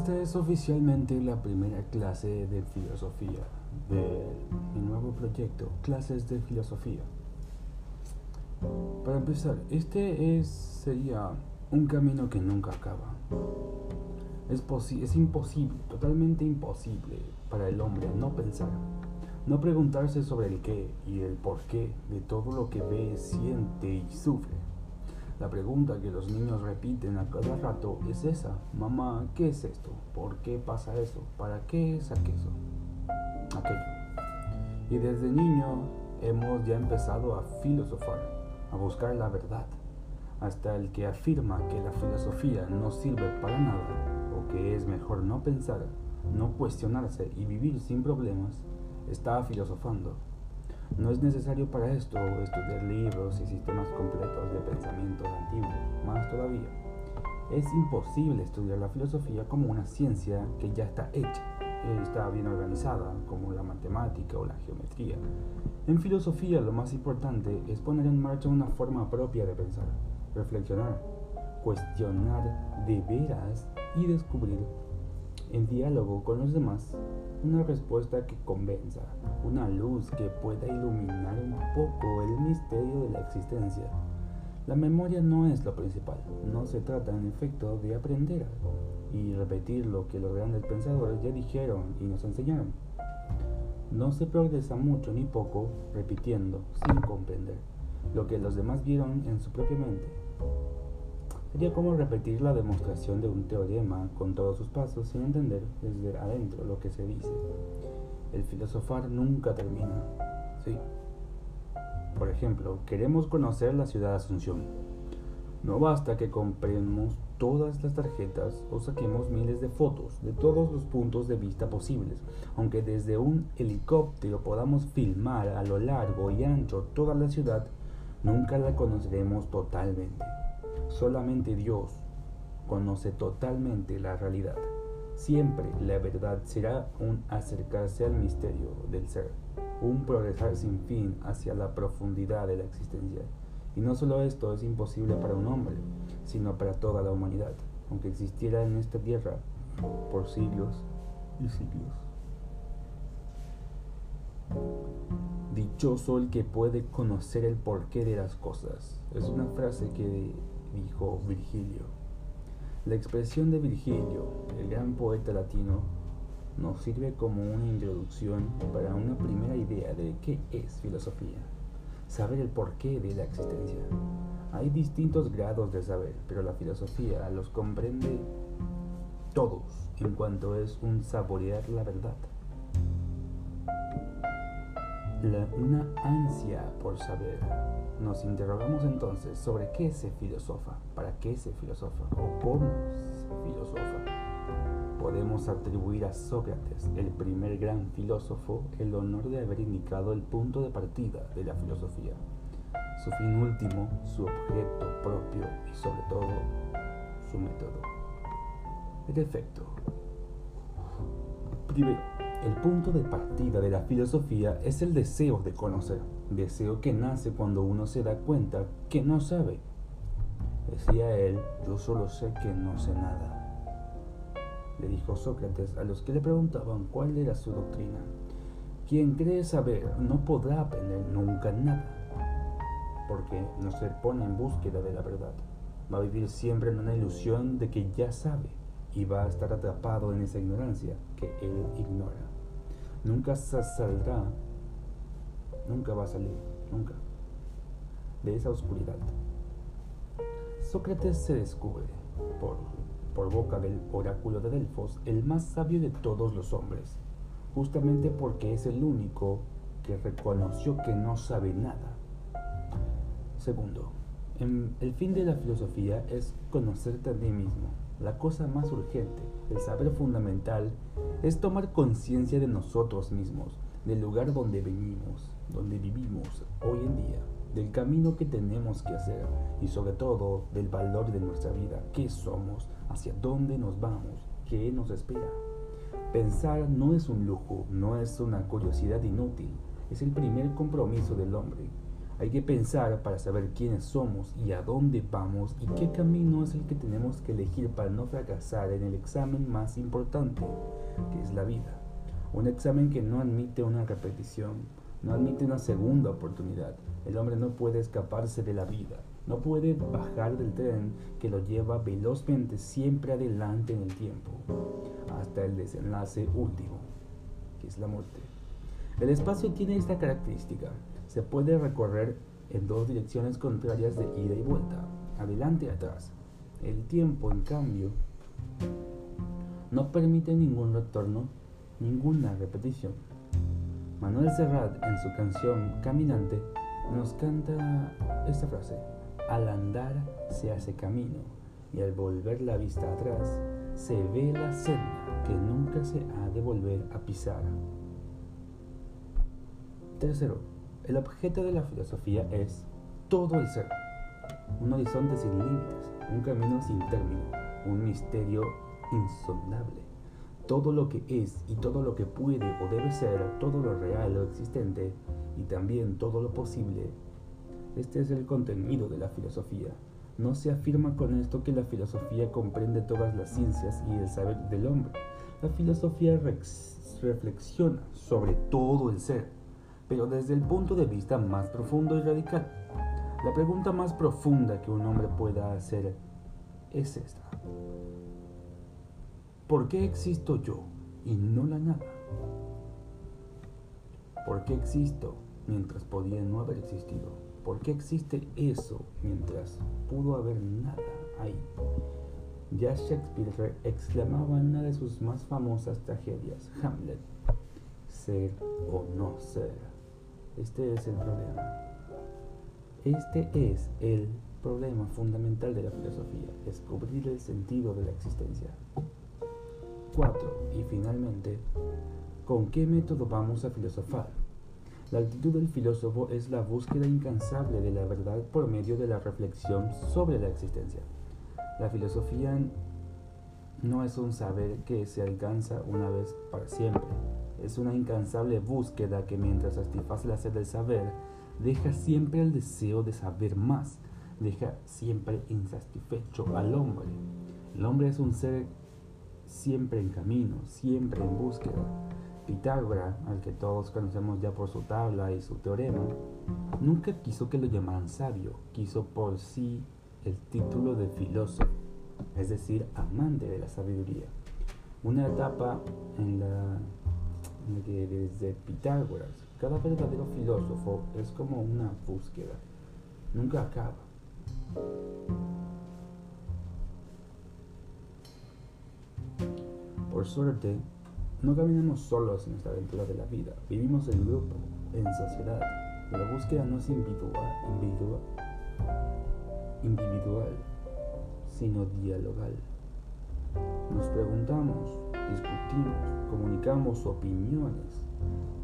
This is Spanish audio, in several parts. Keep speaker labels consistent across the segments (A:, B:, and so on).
A: Esta es oficialmente la primera clase de filosofía de mi nuevo proyecto, Clases de Filosofía. Para empezar, este es, sería un camino que nunca acaba. Es, es imposible, totalmente imposible para el hombre no pensar, no preguntarse sobre el qué y el por qué de todo lo que ve, siente y sufre. La pregunta que los niños repiten a cada rato es esa, mamá, ¿qué es esto? ¿Por qué pasa eso? ¿Para qué es aquello? aquello? Y desde niño hemos ya empezado a filosofar, a buscar la verdad, hasta el que afirma que la filosofía no sirve para nada, o que es mejor no pensar, no cuestionarse y vivir sin problemas, está filosofando. No es necesario para esto estudiar libros y sistemas completos de pensamiento antiguos, más todavía. Es imposible estudiar la filosofía como una ciencia que ya está hecha, está bien organizada, como la matemática o la geometría. En filosofía lo más importante es poner en marcha una forma propia de pensar, reflexionar, cuestionar de veras y descubrir en diálogo con los demás, una respuesta que convenza, una luz que pueda iluminar un poco el misterio de la existencia. La memoria no es lo principal, no se trata en efecto de aprender algo y repetir lo que los grandes pensadores ya dijeron y nos enseñaron. No se progresa mucho ni poco repitiendo sin comprender lo que los demás vieron en su propia mente. Sería como repetir la demostración de un teorema con todos sus pasos sin entender desde adentro lo que se dice. El filosofar nunca termina. Sí. Por ejemplo, queremos conocer la ciudad de Asunción. No basta que compremos todas las tarjetas o saquemos miles de fotos de todos los puntos de vista posibles, aunque desde un helicóptero podamos filmar a lo largo y ancho toda la ciudad, nunca la conoceremos totalmente. Solamente Dios conoce totalmente la realidad. Siempre la verdad será un acercarse al misterio del ser, un progresar sin fin hacia la profundidad de la existencia. Y no solo esto es imposible para un hombre, sino para toda la humanidad, aunque existiera en esta tierra por siglos y siglos. Dichoso el que puede conocer el porqué de las cosas. Es una frase que dijo Virgilio. La expresión de Virgilio, el gran poeta latino, nos sirve como una introducción para una primera idea de qué es filosofía, saber el porqué de la existencia. Hay distintos grados de saber, pero la filosofía los comprende todos en cuanto es un saborear la verdad una ansia por saber. Nos interrogamos entonces sobre qué se filosofa, para qué se filosofa o cómo se filosofa. Podemos atribuir a Sócrates, el primer gran filósofo, el honor de haber indicado el punto de partida de la filosofía, su fin último, su objeto propio y sobre todo su método. El efecto. Primero, el punto de partida de la filosofía es el deseo de conocer, deseo que nace cuando uno se da cuenta que no sabe. Decía él, yo solo sé que no sé nada. Le dijo Sócrates a los que le preguntaban cuál era su doctrina. Quien cree saber no podrá aprender nunca nada, porque no se pone en búsqueda de la verdad. Va a vivir siempre en una ilusión de que ya sabe y va a estar atrapado en esa ignorancia que él ignora nunca saldrá, nunca va a salir, nunca, de esa oscuridad. Sócrates se descubre, por, por boca del oráculo de Delfos, el más sabio de todos los hombres, justamente porque es el único que reconoció que no sabe nada. Segundo, el fin de la filosofía es conocerte a ti mismo, la cosa más urgente, el saber fundamental, es tomar conciencia de nosotros mismos, del lugar donde venimos, donde vivimos hoy en día, del camino que tenemos que hacer y sobre todo del valor de nuestra vida, qué somos, hacia dónde nos vamos, qué nos espera. Pensar no es un lujo, no es una curiosidad inútil, es el primer compromiso del hombre. Hay que pensar para saber quiénes somos y a dónde vamos y qué camino es el que tenemos que elegir para no fracasar en el examen más importante, que es la vida. Un examen que no admite una repetición, no admite una segunda oportunidad. El hombre no puede escaparse de la vida, no puede bajar del tren que lo lleva velozmente siempre adelante en el tiempo, hasta el desenlace último, que es la muerte. El espacio tiene esta característica se puede recorrer en dos direcciones contrarias de ida y vuelta, adelante y atrás. El tiempo, en cambio, no permite ningún retorno, ninguna repetición. Manuel Serrat, en su canción Caminante, nos canta esta frase, al andar se hace camino y al volver la vista atrás se ve la senda que nunca se ha de volver a pisar. Tercero, el objeto de la filosofía es todo el ser, un horizonte sin límites, un camino sin término, un misterio insondable. Todo lo que es y todo lo que puede o debe ser, todo lo real o existente y también todo lo posible. Este es el contenido de la filosofía. No se afirma con esto que la filosofía comprende todas las ciencias y el saber del hombre. La filosofía reflexiona sobre todo el ser pero desde el punto de vista más profundo y radical. La pregunta más profunda que un hombre pueda hacer es esta. ¿Por qué existo yo y no la nada? ¿Por qué existo mientras podía no haber existido? ¿Por qué existe eso mientras pudo haber nada ahí? Ya Shakespeare exclamaba en una de sus más famosas tragedias, Hamlet, ser o no ser. Este es el problema. Este es el problema fundamental de la filosofía, descubrir el sentido de la existencia. 4. Y finalmente, ¿con qué método vamos a filosofar? La actitud del filósofo es la búsqueda incansable de la verdad por medio de la reflexión sobre la existencia. La filosofía no es un saber que se alcanza una vez para siempre, es una incansable búsqueda que mientras satisface la sed del saber, deja siempre el deseo de saber más, deja siempre insatisfecho al hombre. El hombre es un ser siempre en camino, siempre en búsqueda. Pitágoras, al que todos conocemos ya por su tabla y su teorema, nunca quiso que lo llamaran sabio, quiso por sí el título de filósofo, es decir, amante de la sabiduría. Una etapa en la que desde Pitágoras, cada verdadero filósofo es como una búsqueda, nunca acaba. Por suerte, no caminamos solos en esta aventura de la vida, vivimos en grupo, en sociedad. La búsqueda no es individual, individual, individual sino dialogal. Nos preguntamos, discutimos, comunicamos opiniones,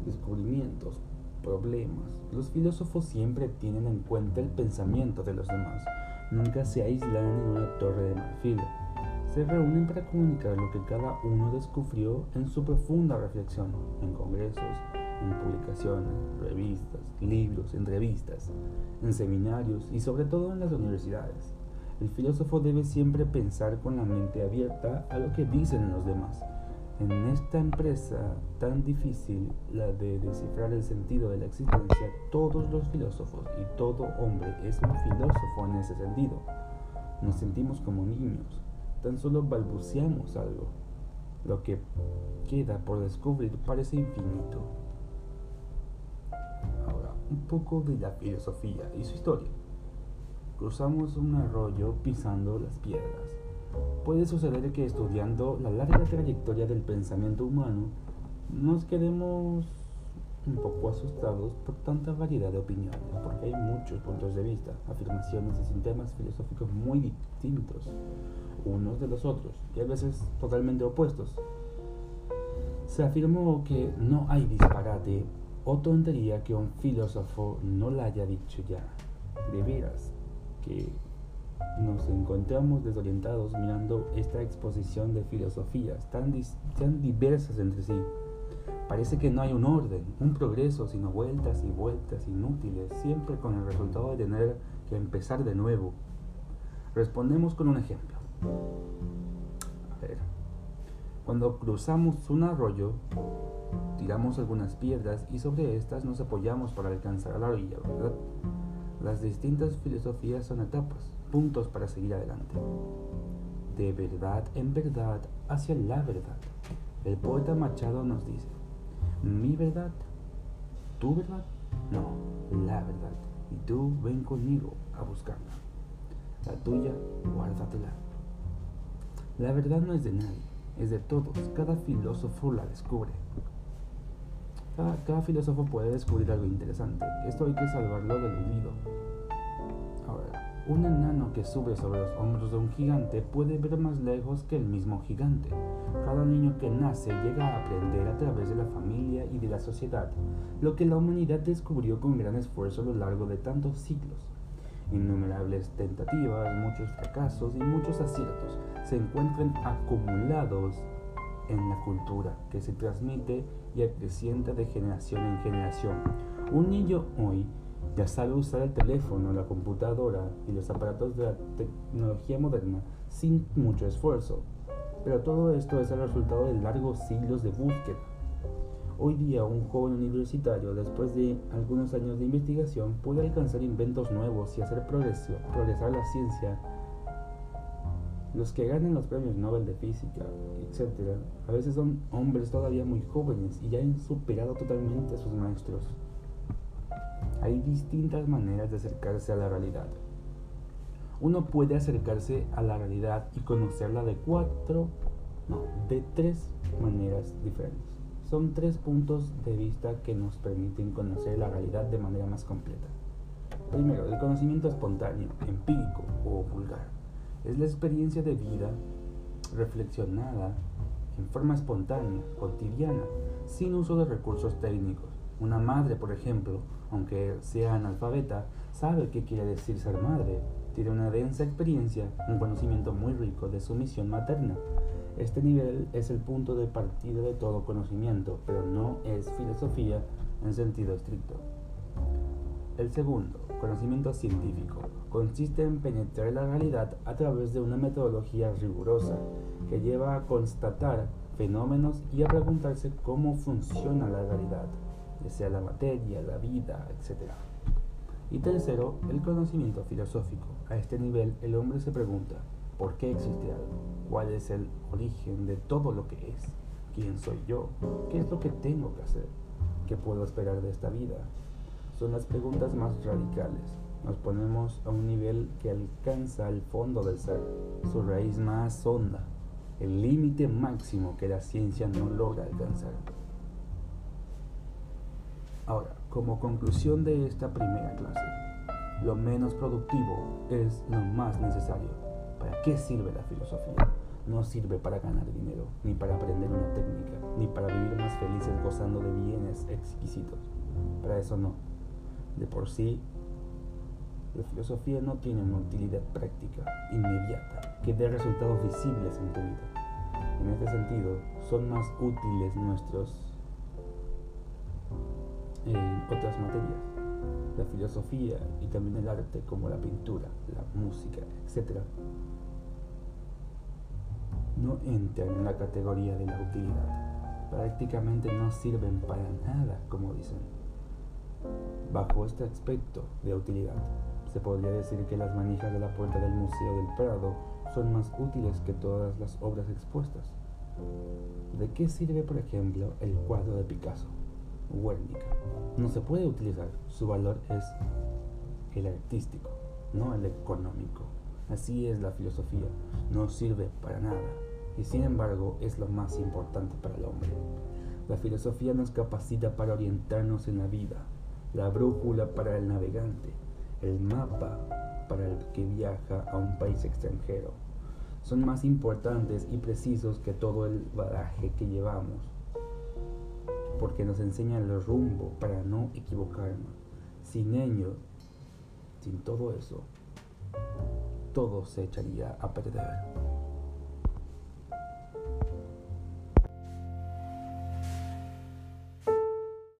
A: descubrimientos, problemas. Los filósofos siempre tienen en cuenta el pensamiento de los demás. Nunca se aíslan en una torre de marfil. Se reúnen para comunicar lo que cada uno descubrió en su profunda reflexión, en congresos, en publicaciones, revistas, libros, entrevistas, en seminarios y sobre todo en las universidades. El filósofo debe siempre pensar con la mente abierta a lo que dicen los demás en esta empresa tan difícil, la de descifrar el sentido de la existencia, todos los filósofos y todo hombre es un filósofo en ese sentido. Nos sentimos como niños, tan solo balbuceamos algo. Lo que queda por descubrir parece infinito. Ahora, un poco de la filosofía y su historia. Cruzamos un arroyo pisando las piedras Puede suceder que estudiando la larga trayectoria del pensamiento humano nos quedemos un poco asustados por tanta variedad de opiniones, porque hay muchos puntos de vista, afirmaciones y sistemas filosóficos muy distintos unos de los otros y a veces totalmente opuestos. Se afirmó que no hay disparate o tontería que un filósofo no la haya dicho ya. De veras, que nos encontramos desorientados mirando esta exposición de filosofías tan, tan diversas entre sí. Parece que no hay un orden, un progreso, sino vueltas y vueltas inútiles, siempre con el resultado de tener que empezar de nuevo. Respondemos con un ejemplo. A ver. Cuando cruzamos un arroyo, tiramos algunas piedras y sobre estas nos apoyamos para alcanzar a la orilla, ¿verdad? Las distintas filosofías son etapas, puntos para seguir adelante. De verdad en verdad hacia la verdad. El poeta Machado nos dice, mi verdad, tu verdad, no, la verdad. Y tú ven conmigo a buscarla. La tuya, guárdatela. La verdad no es de nadie, es de todos. Cada filósofo la descubre. Cada, filósofo puede descubrir algo interesante. Esto hay que salvarlo del olvido. Ahora, un enano que sube sobre los hombros de un gigante puede ver más lejos que el mismo gigante. Cada niño que nace llega a aprender a través de la familia y de la sociedad, lo que la humanidad descubrió con gran esfuerzo a lo largo de tantos siglos. Innumerables tentativas, muchos fracasos y muchos aciertos se encuentran acumulados en la cultura que se transmite y acrecienta de generación en generación. Un niño hoy ya sabe usar el teléfono, la computadora y los aparatos de la tecnología moderna sin mucho esfuerzo. Pero todo esto es el resultado de largos siglos de búsqueda. Hoy día un joven universitario, después de algunos años de investigación, puede alcanzar inventos nuevos y hacer progresar la ciencia los que ganan los premios Nobel de Física, etc., a veces son hombres todavía muy jóvenes y ya han superado totalmente a sus maestros. Hay distintas maneras de acercarse a la realidad. Uno puede acercarse a la realidad y conocerla de cuatro, no, de tres maneras diferentes. Son tres puntos de vista que nos permiten conocer la realidad de manera más completa. Primero, el conocimiento espontáneo, empírico o vulgar. Es la experiencia de vida reflexionada en forma espontánea, cotidiana, sin uso de recursos técnicos. Una madre, por ejemplo, aunque sea analfabeta, sabe qué quiere decir ser madre. Tiene una densa experiencia, un conocimiento muy rico de su misión materna. Este nivel es el punto de partida de todo conocimiento, pero no es filosofía en sentido estricto. El segundo, conocimiento científico, consiste en penetrar la realidad a través de una metodología rigurosa que lleva a constatar fenómenos y a preguntarse cómo funciona la realidad, ya sea la materia, la vida, etc. Y tercero, el conocimiento filosófico. A este nivel el hombre se pregunta, ¿por qué existe algo? ¿Cuál es el origen de todo lo que es? ¿Quién soy yo? ¿Qué es lo que tengo que hacer? ¿Qué puedo esperar de esta vida? Son las preguntas más radicales. Nos ponemos a un nivel que alcanza el fondo del ser, su raíz más honda, el límite máximo que la ciencia no logra alcanzar. Ahora, como conclusión de esta primera clase, lo menos productivo es lo más necesario. ¿Para qué sirve la filosofía? No sirve para ganar dinero, ni para aprender una técnica, ni para vivir más felices gozando de bienes exquisitos. Para eso no de por sí, la filosofía no tiene una utilidad práctica, inmediata, que dé resultados visibles en tu vida. En este sentido, son más útiles nuestros en otras materias, la filosofía y también el arte como la pintura, la música, etc. No entran en la categoría de la utilidad. Prácticamente no sirven para nada, como dicen. Bajo este aspecto de utilidad, se podría decir que las manijas de la puerta del Museo del Prado son más útiles que todas las obras expuestas. ¿De qué sirve, por ejemplo, el cuadro de Picasso, Guernica? No se puede utilizar, su valor es el artístico, no el económico. Así es la filosofía, no sirve para nada y sin embargo es lo más importante para el hombre. La filosofía nos capacita para orientarnos en la vida, la brújula para el navegante, el mapa para el que viaja a un país extranjero. Son más importantes y precisos que todo el baraje que llevamos, porque nos enseñan el rumbo para no equivocarnos. Sin ello, sin todo eso, todo se echaría a perder.